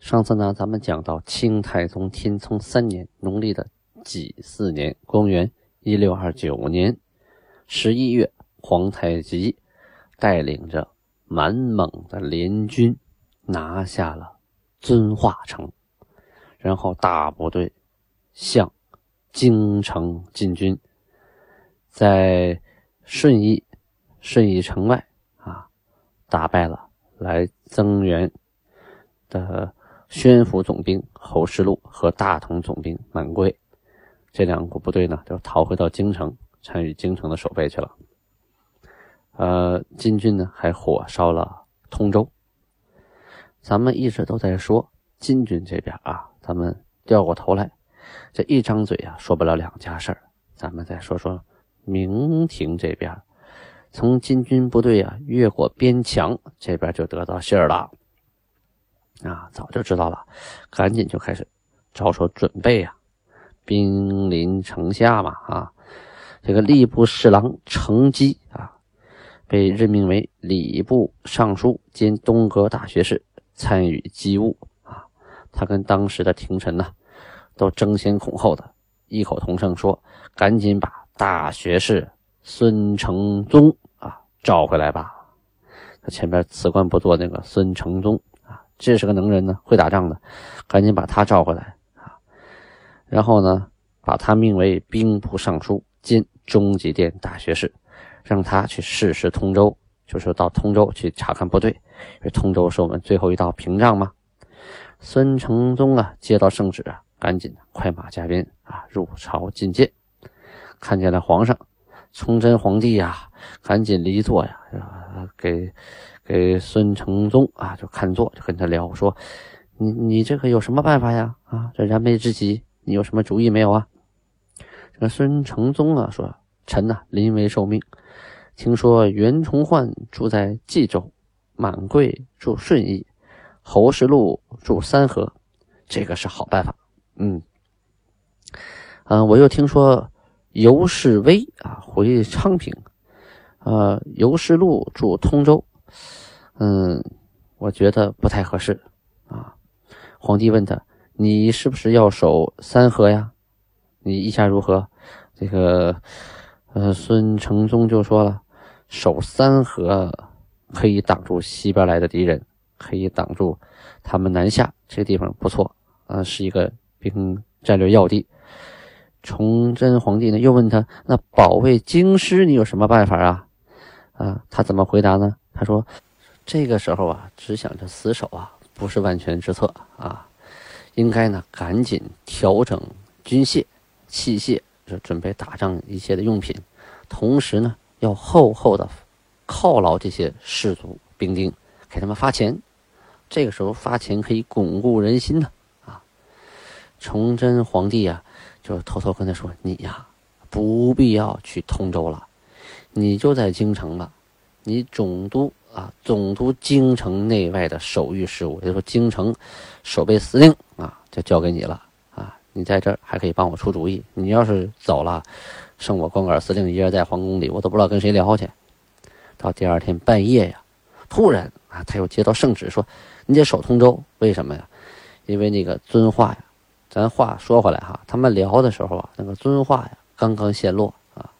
上次呢，咱们讲到清太宗天聪三年农历的己巳年，公元一六二九年。十一月，皇太极带领着满蒙的联军拿下了遵化城，然后大部队向京城进军，在顺义顺义城外啊，打败了来增援的宣府总兵侯世禄和大同总兵满贵，这两个部队呢，就逃回到京城。参与京城的守备去了。呃，金军呢还火烧了通州。咱们一直都在说金军这边啊，咱们掉过头来，这一张嘴啊说不了两家事儿。咱们再说说明廷这边，从金军部队啊越过边墙这边就得到信儿了，啊，早就知道了，赶紧就开始着手准备呀，兵临城下嘛，啊。这个吏部侍郎程基啊，被任命为礼部尚书兼东阁大学士，参与机务啊。他跟当时的廷臣呢，都争先恐后的异口同声说：“赶紧把大学士孙承宗啊召回来吧。”他前边辞官不做那个孙承宗，这是个能人呢，会打仗的，赶紧把他召回来啊。然后呢，把他命为兵部尚书。兼中级殿大学士，让他去试试通州，就是到通州去查看部队，因为通州是我们最后一道屏障嘛。孙承宗啊，接到圣旨啊，赶紧快马加鞭啊，入朝觐见。看见了皇上，崇祯皇帝呀，赶紧离座呀，给给孙承宗啊，就看座，就跟他聊说：“你你这个有什么办法呀？啊，这燃眉之急，你有什么主意没有啊？”那孙承宗啊说：“臣呐，临危受命，听说袁崇焕住在冀州，满贵住顺义，侯世禄住三河，这个是好办法。嗯，嗯，我又听说尤世威啊回昌平，呃，尤世禄住通州，嗯，我觉得不太合适啊。皇帝问他：你是不是要守三河呀？你意下如何？”这个，呃，孙承宗就说了，守三河可以挡住西边来的敌人，可以挡住他们南下。这个地方不错啊，是一个兵战略要地。崇祯皇帝呢又问他，那保卫京师你有什么办法啊？啊，他怎么回答呢？他说，这个时候啊，只想着死守啊，不是万全之策啊，应该呢赶紧调整军械器械。就准备打仗一些的用品，同时呢，要厚厚的犒劳这些士卒兵丁，给他们发钱。这个时候发钱可以巩固人心呢。啊，崇祯皇帝呀，就偷偷跟他说：“你呀，不必要去通州了，你就在京城吧。你总督啊，总督京城内外的守御事务，也就说京城守备司令啊，就交给你了啊。”你在这儿还可以帮我出主意。你要是走了，剩我光杆司令一人在皇宫里，我都不知道跟谁聊去。到第二天半夜呀，突然啊，他又接到圣旨，说你得守通州。为什么呀？因为那个遵化呀，咱话说回来哈，他们聊的时候啊，那个遵化呀刚刚陷落啊。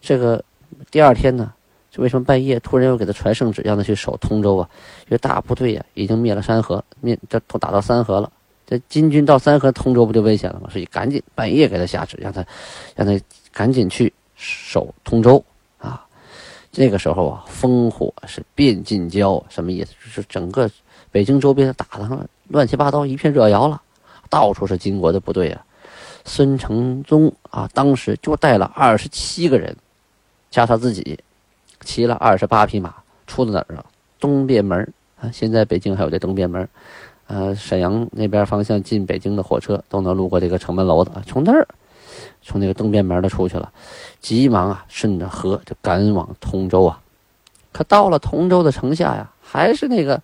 这个第二天呢，就为什么半夜突然又给他传圣旨，让他去守通州啊？因为大部队呀已经灭了山河，灭这都打到三河了。这金军到三河通州不就危险了吗？所以赶紧半夜给他下旨，让他让他赶紧去守通州啊！这个时候啊，烽火是遍近郊，什么意思？就是整个北京周边打的乱七八糟，一片热窑了，到处是金国的部队啊！孙承宗啊，当时就带了二十七个人，加他自己，骑了二十八匹马，出了哪儿啊？东便门啊！现在北京还有这东便门。呃，沈阳那边方向进北京的火车都能路过这个城门楼子，从那儿，从那个东边门的出去了，急忙啊顺着河就赶往通州啊。可到了通州的城下呀，还是那个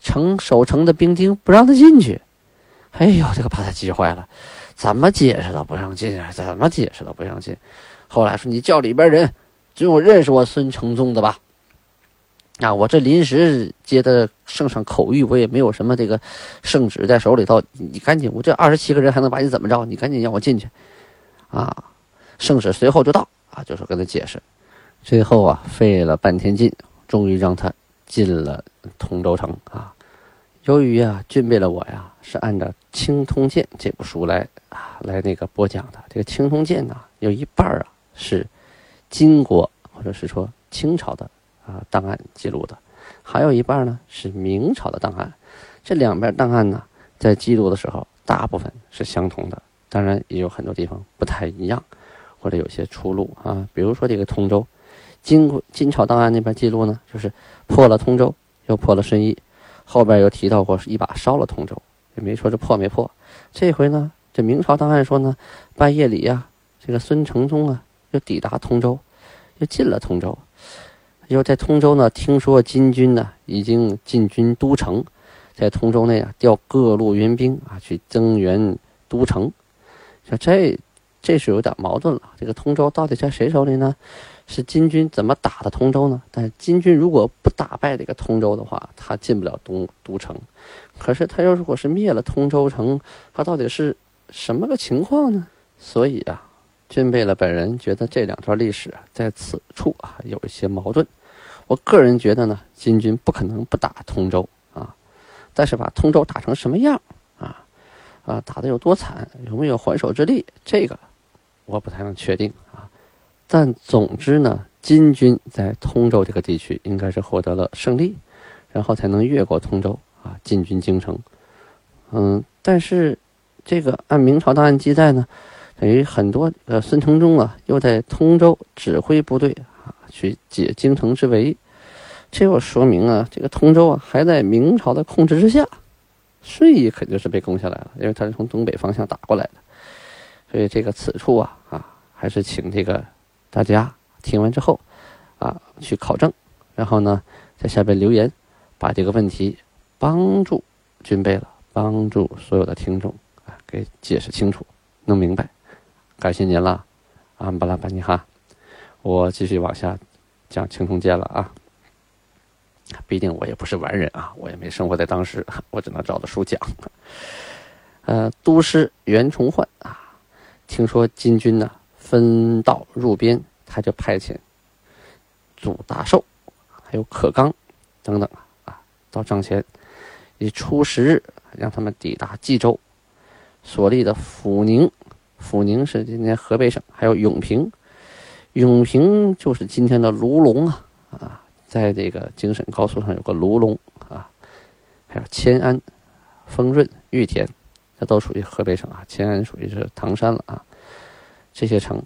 城守城的兵丁不让他进去。哎呦，这个把他急坏了，怎么解释都不让进啊？怎么解释都不让进。后来说你叫里边人，只有认识我孙承宗的吧？啊，我这临时接的圣上口谕，我也没有什么这个圣旨在手里头。你赶紧，我这二十七个人还能把你怎么着？你赶紧让我进去，啊！圣旨随后就到啊，就是跟他解释。最后啊，费了半天劲，终于让他进了通州城啊。由于啊，俊贝了我呀，是按照《青通鉴》这部书来啊来那个播讲的。这个《青通鉴》呢，有一半啊是金国或者是说清朝的。啊，档案记录的，还有一半呢是明朝的档案。这两边档案呢，在记录的时候，大部分是相同的，当然也有很多地方不太一样，或者有些出入啊。比如说这个通州，金国金朝档案那边记录呢，就是破了通州，又破了顺义，后边又提到过一把烧了通州，也没说这破没破。这回呢，这明朝档案说呢，半夜里呀，这个孙承宗啊，又抵达通州，又进了通州。又在通州呢，听说金军呢已经进军都城，在通州内啊调各路援兵啊去增援都城，说这这是有点矛盾了。这个通州到底在谁手里呢？是金军怎么打的通州呢？但是金军如果不打败这个通州的话，他进不了东都城。可是他要如果是灭了通州城，他到底是什么个情况呢？所以啊，军备了本人觉得这两段历史在此处啊有一些矛盾。我个人觉得呢，金军不可能不打通州啊，但是把通州打成什么样啊，啊，打的有多惨，有没有还手之力，这个我不太能确定。但总之呢，金军在通州这个地区应该是获得了胜利，然后才能越过通州啊，进军京城。嗯，但是这个按明朝档案记载呢，等于很多呃孙承宗啊，又在通州指挥部队啊，去解京城之围。这又说明啊，这个通州啊还在明朝的控制之下，顺义肯定是被攻下来了，因为他是从东北方向打过来的，所以这个此处啊啊，还是请这个大家听完之后啊去考证，然后呢在下边留言，把这个问题帮助军备了，帮助所有的听众啊给解释清楚，弄明白，感谢您了，安巴拉巴尼哈，我继续往下讲青铜剑了啊。毕竟我也不是完人啊，我也没生活在当时，我只能照着书讲。呃，都师袁崇焕啊，听说金军呢分道入边，他就派遣祖大寿，还有可刚等等啊，到帐前，以初十日让他们抵达冀州所立的阜宁，阜宁是今天河北省，还有永平，永平就是今天的卢龙啊啊。在这个京沈高速上有个卢龙啊，还有迁安、丰润、玉田，这都属于河北省啊。迁安属于是唐山了啊。这些城，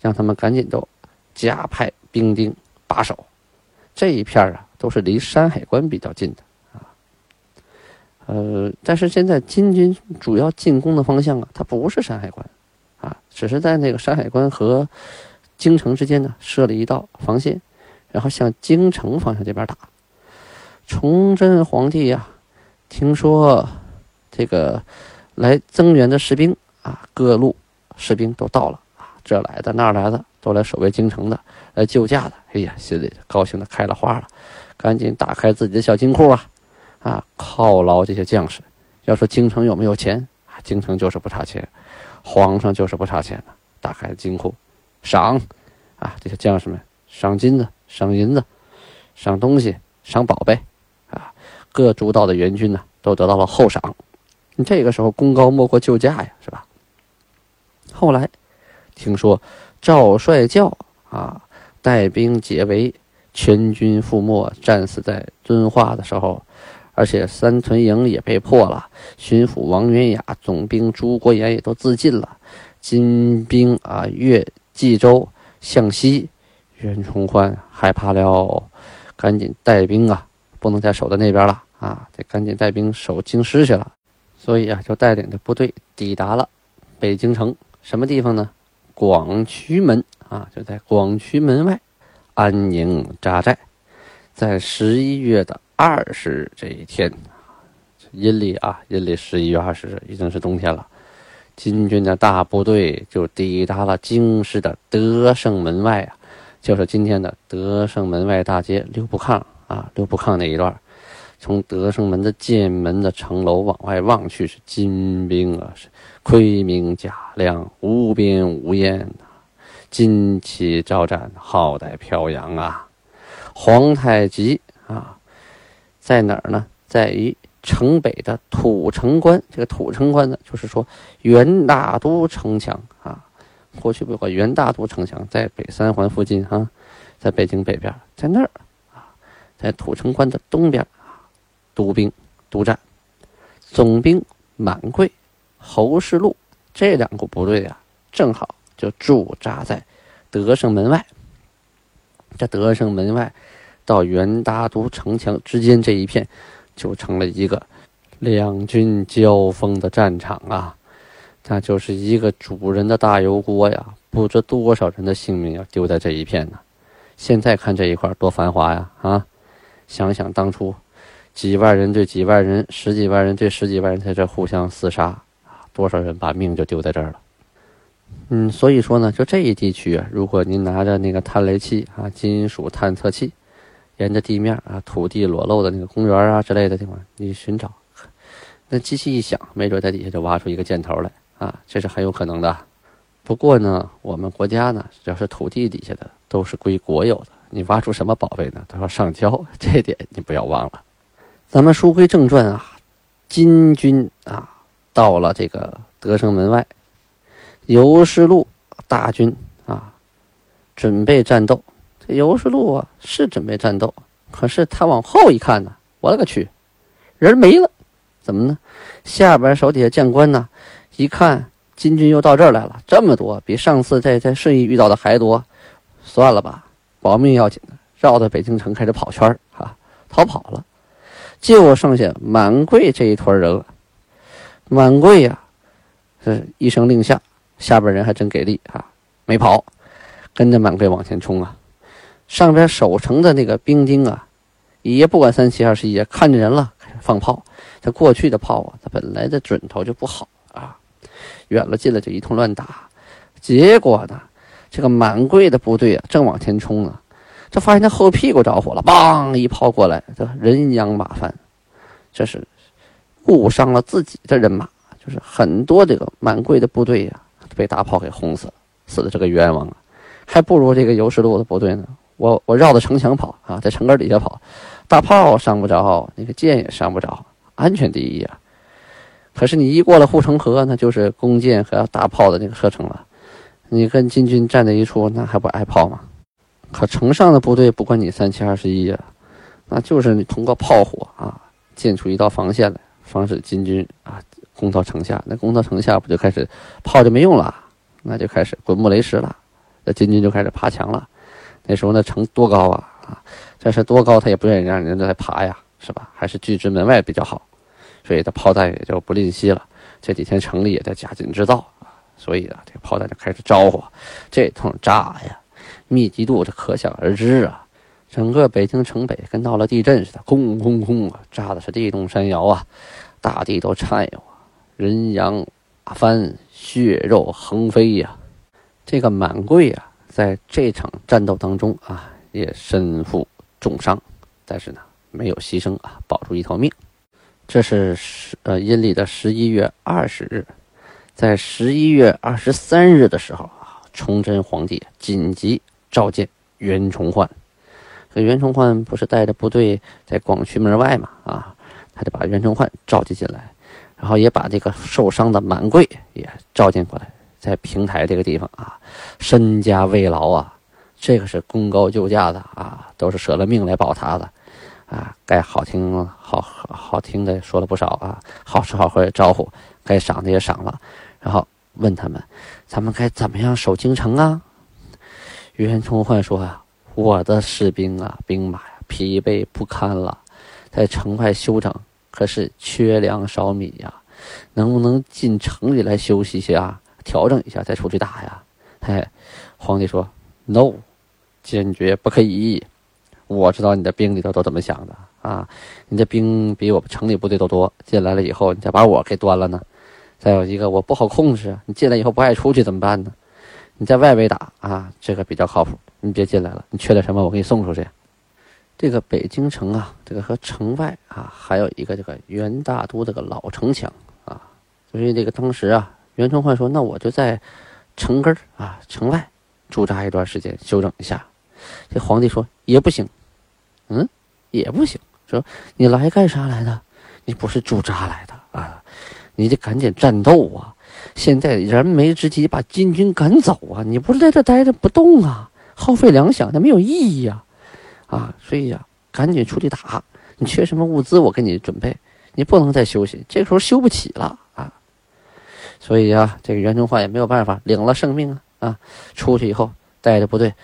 让他们赶紧都加派兵丁把守。这一片啊，都是离山海关比较近的啊。呃，但是现在金军主要进攻的方向啊，它不是山海关啊，只是在那个山海关和京城之间呢设了一道防线。然后向京城方向这边打。崇祯皇帝呀，听说这个来增援的士兵啊，各路士兵都到了，这来的那来的，都来守卫京城的，来救驾的。哎呀，心里高兴的开了花了，赶紧打开自己的小金库啊，啊，犒劳这些将士。要说京城有没有钱？京城就是不差钱，皇上就是不差钱的。打开金库，赏啊，这些将士们赏金子。赏银子，赏东西，赏宝贝，啊，各诸道的援军呢，都得到了厚赏。这个时候功高莫过救驾呀，是吧？后来听说赵帅教啊带兵解围，全军覆没，战死在遵化的时候，而且三屯营也被破了，巡抚王元雅、总兵朱国炎也都自尽了。金兵啊越冀州向西。袁崇焕害怕了，赶紧带兵啊，不能再守在那边了啊，得赶紧带兵守京师去了。所以啊，就带领着部队抵达了北京城什么地方呢？广渠门啊，就在广渠门外安营扎寨。在十一月的二十日这一天，阴历啊，阴历十一月二十日已经是冬天了。金军的大部队就抵达了京师的德胜门外啊，就是今天的德胜门外大街六步炕啊，六步炕那一段。从德胜门的剑门的城楼往外望去，是金兵啊，是盔明甲亮，无边无沿旌旗招展，号带飘扬啊！皇太极啊，在哪儿呢？在于城北的土城关。这个土城关呢，就是说元大都城墙啊。过去有个元大都城墙，在北三环附近哈，在北京北边，在那儿啊，在土城关的东边。督兵督战，总兵满贵、侯世禄这两个部队啊，正好就驻扎在德胜门外。这德胜门外到元大都城墙之间这一片，就成了一个两军交锋的战场啊！那就是一个主人的大油锅呀，不知多少人的性命要丢在这一片呢。现在看这一块多繁华呀！啊，想想当初。几万人对几万人，十几万人对十几万人在这互相厮杀啊！多少人把命就丢在这儿了。嗯，所以说呢，就这一地区啊，如果您拿着那个探雷器啊、金属探测器，沿着地面啊、土地裸露的那个公园啊之类的地方，你寻找，那机器一响，没准在底下就挖出一个箭头来啊，这是很有可能的。不过呢，我们国家呢，只要是土地底下的，都是归国有的，你挖出什么宝贝呢，都要上交，这点你不要忘了。咱们书归正传啊，金军啊到了这个德胜门外，尤世禄大军啊准备战斗。这尤世禄啊是准备战斗，可是他往后一看呢，我勒个去，人没了！怎么呢？下边手底下将官呢，一看金军又到这儿来了，这么多，比上次在在顺义遇到的还多，算了吧，保命要紧，绕到北京城开始跑圈啊，逃跑了。就剩下满贵这一坨人了。满贵呀，是一声令下，下边人还真给力啊，没跑，跟着满贵往前冲啊。上边守城的那个兵丁啊，也不管三七二十一，看见人了开始放炮。他过去的炮啊，他本来的准头就不好啊，远了近了就一通乱打。结果呢，这个满贵的部队啊，正往前冲呢。这发现他后屁股着火了，梆一炮过来，这人仰马翻，这是误伤了自己的人马，就是很多这个满贵的部队呀，被大炮给轰死了，死的这个冤枉啊，还不如这个尤世禄的部队呢。我我绕着城墙跑啊，在城根底下跑，大炮伤不着，那个箭也伤不着，安全第一啊。可是你一过了护城河，那就是弓箭和大炮的那个射程了，你跟金军站在一处，那还不挨炮吗？可城上的部队不管你三七二十一啊，那就是你通过炮火啊建出一道防线来，防止金军啊攻到城下。那攻到城下不就开始炮就没用了，那就开始滚木雷石了，那金军就开始爬墙了。那时候那城多高啊啊，这是多高他也不愿意让人家来爬呀，是吧？还是拒之门外比较好，所以他炮弹也就不吝惜了。这几天城里也在加紧制造，所以啊这炮弹就开始招呼，这通炸呀。密集度这可想而知啊！整个北京城北跟闹了地震似的，轰轰轰啊，炸的是地动山摇啊，大地都颤悠啊，人仰马翻，血肉横飞呀！这个满贵啊，在这场战斗当中啊，也身负重伤，但是呢，没有牺牲啊，保住一条命。这是十呃阴历的十一月二十日，在十一月二十三日的时候啊，崇祯皇帝紧急。召见袁崇焕，这袁崇焕不是带着部队在广渠门外嘛？啊，他就把袁崇焕召集进来，然后也把这个受伤的满贵也召见过来，在平台这个地方啊，身家慰劳啊，这个是功高就驾的啊，都是舍了命来保他的啊，该好听好好听的说了不少啊，好吃好喝的招呼，该赏的也赏了，然后问他们，咱们该怎么样守京城啊？袁崇焕说：“啊，我的士兵啊，兵马呀，疲惫不堪了，在城外休整，可是缺粮少米呀，能不能进城里来休息一下，调整一下再出去打呀？哎，皇帝说：“No，坚决不可以。我知道你的兵里头都怎么想的啊！你的兵比我们城里部队都多，进来了以后，你再把我给端了呢？再有一个，我不好控制，你进来以后不爱出去怎么办呢？你在外围打啊，这个比较靠谱。你别进来了，你缺点什么，我给你送出去。”这个北京城啊，这个和城外啊，还有一个这个元大都这个老城墙啊，所以这个当时啊，袁崇焕说：“那我就在城根啊，城外驻扎一段时间，休整一下。”这皇帝说：“也不行，嗯，也不行。说你来干啥来的？你不是驻扎来的啊，你得赶紧战斗啊！现在燃眉之急，把金军赶走啊！你不是在这待着不动啊，耗费粮饷，那没有意义呀。”啊，所以呀，赶紧出去打！你缺什么物资，我给你准备。你不能再休息，这时候休不起了啊！所以呀，这个袁崇焕也没有办法，领了圣命啊啊！出去以后，带着部队，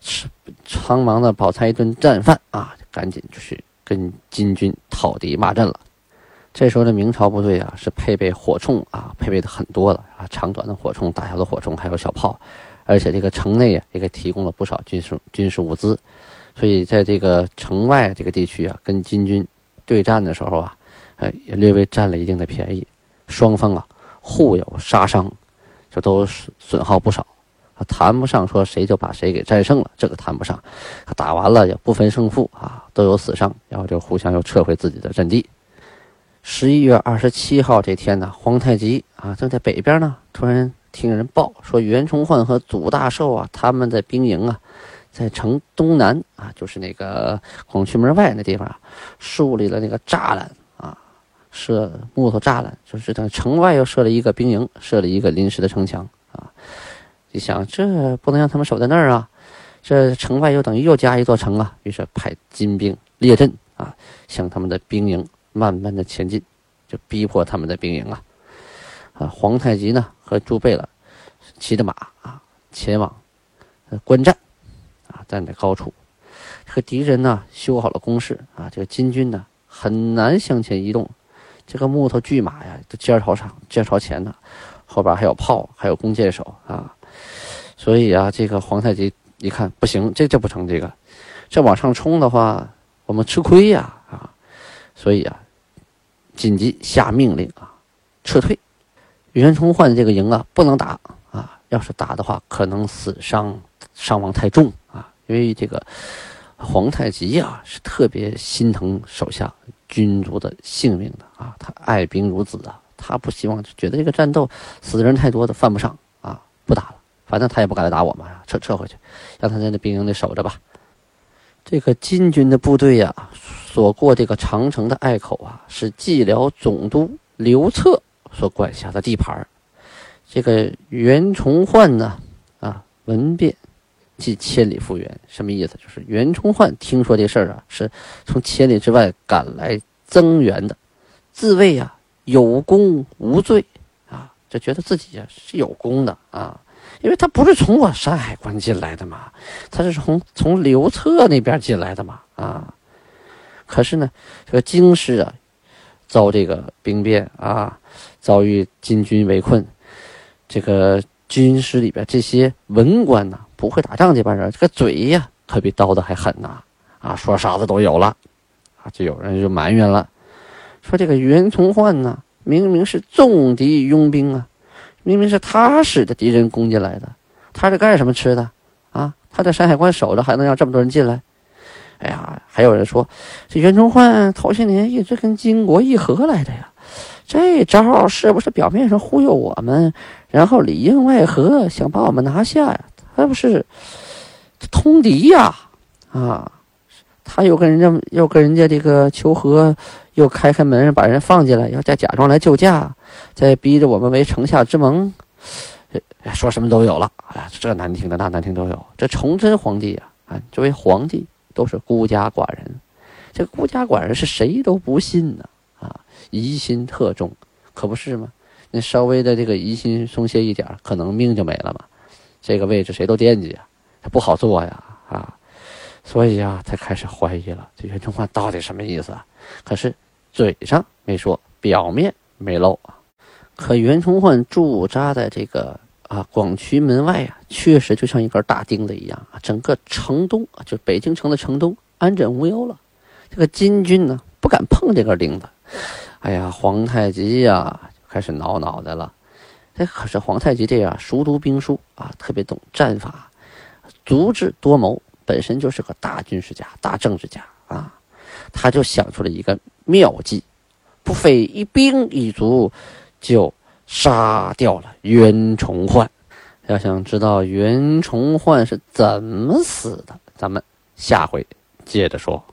吃苍忙的饱餐一顿战饭啊，赶紧就去跟金军讨敌骂阵了。这时候的明朝部队啊，是配备火铳啊，配备的很多了啊，长短的火铳、大小的火铳，还有小炮，而且这个城内啊，也给提供了不少军事军事物资。所以，在这个城外这个地区啊，跟金军对战的时候啊，哎，也略微占了一定的便宜，双方啊互有杀伤，这都损损耗不少，谈不上说谁就把谁给战胜了，这个谈不上，打完了也不分胜负啊，都有死伤，然后就互相又撤回自己的阵地。十一月二十七号这天呢，皇太极啊正在北边呢，突然听人报说袁崇焕和祖大寿啊他们在兵营啊。在城东南啊，就是那个广渠门外那地方啊，树立了那个栅栏啊，设木头栅栏，就是等城外又设了一个兵营，设了一个临时的城墙啊。你想，这不能让他们守在那儿啊，这城外又等于又加一座城啊。于是派金兵列阵啊，向他们的兵营慢慢的前进，就逼迫他们的兵营啊。啊，皇太极呢和朱贝勒骑着马啊前往观战。啊站在高处，这个敌人呢修好了工事啊，这个金军呢很难向前移动。这个木头巨马呀，都尖朝上，尖朝前的，后边还有炮，还有弓箭手啊。所以啊，这个皇太极一看不行，这这不成，这个这往上冲的话，我们吃亏呀啊。所以啊，紧急下命令啊，撤退。袁崇焕这个营啊不能打啊，要是打的话，可能死伤伤亡太重啊。因为这个皇太极呀，是特别心疼手下军卒的性命的啊，他爱兵如子啊，他不希望觉得这个战斗死的人太多的犯不上啊，不打了，反正他也不敢来打我们，撤撤回去，让他在那兵营里守着吧。这个金军的部队呀，所过这个长城的隘口啊，是蓟辽总督刘策所管辖的地盘这个袁崇焕呢，啊，闻变。即千里复原，什么意思？就是袁崇焕听说这事儿啊，是从千里之外赶来增援的，自谓啊有功无罪啊，就觉得自己啊是有功的啊，因为他不是从我山海关进来的嘛，他是从从刘策那边进来的嘛啊。可是呢，这个京师啊遭这个兵变啊，遭遇金军围困，这个军师里边这些文官呢。不会打仗这帮人，这个嘴呀可比刀子还狠呐！啊，说啥子都有了，啊，就有人就埋怨了，说这个袁崇焕呢，明明是重敌拥兵啊，明明是他使的敌人攻进来的，他是干什么吃的？啊，他在山海关守着，还能让这么多人进来？哎呀，还有人说，这袁崇焕头些年一直跟金国议和来的呀，这招是不是表面上忽悠我们，然后里应外合，想把我们拿下呀？他不是通敌呀，啊，他又跟人家又跟人家这个求和，又开开门把人放进来，要再假装来救驾，再逼着我们为城下之盟，说什么都有了。哎呀，这难听的那难听都有。这崇祯皇帝呀，啊，作为皇帝都是孤家寡人，这孤家寡人是谁都不信呢，啊，疑心特重，可不是吗？那稍微的这个疑心松懈一点，可能命就没了嘛。这个位置谁都惦记啊，他不好做呀啊，所以啊，他开始怀疑了，这袁崇焕到底什么意思啊？可是嘴上没说，表面没露啊。可袁崇焕驻扎在这个啊广渠门外呀，确实就像一根大钉子一样啊。整个城东，就北京城的城东安枕无忧了。这个金军呢，不敢碰这根钉子。哎呀，皇太极呀，开始挠脑袋了。这可是皇太极这样熟读兵书啊，特别懂战法，足智多谋，本身就是个大军事家、大政治家啊。他就想出了一个妙计，不费一兵一卒，就杀掉了袁崇焕。要想知道袁崇焕是怎么死的，咱们下回接着说。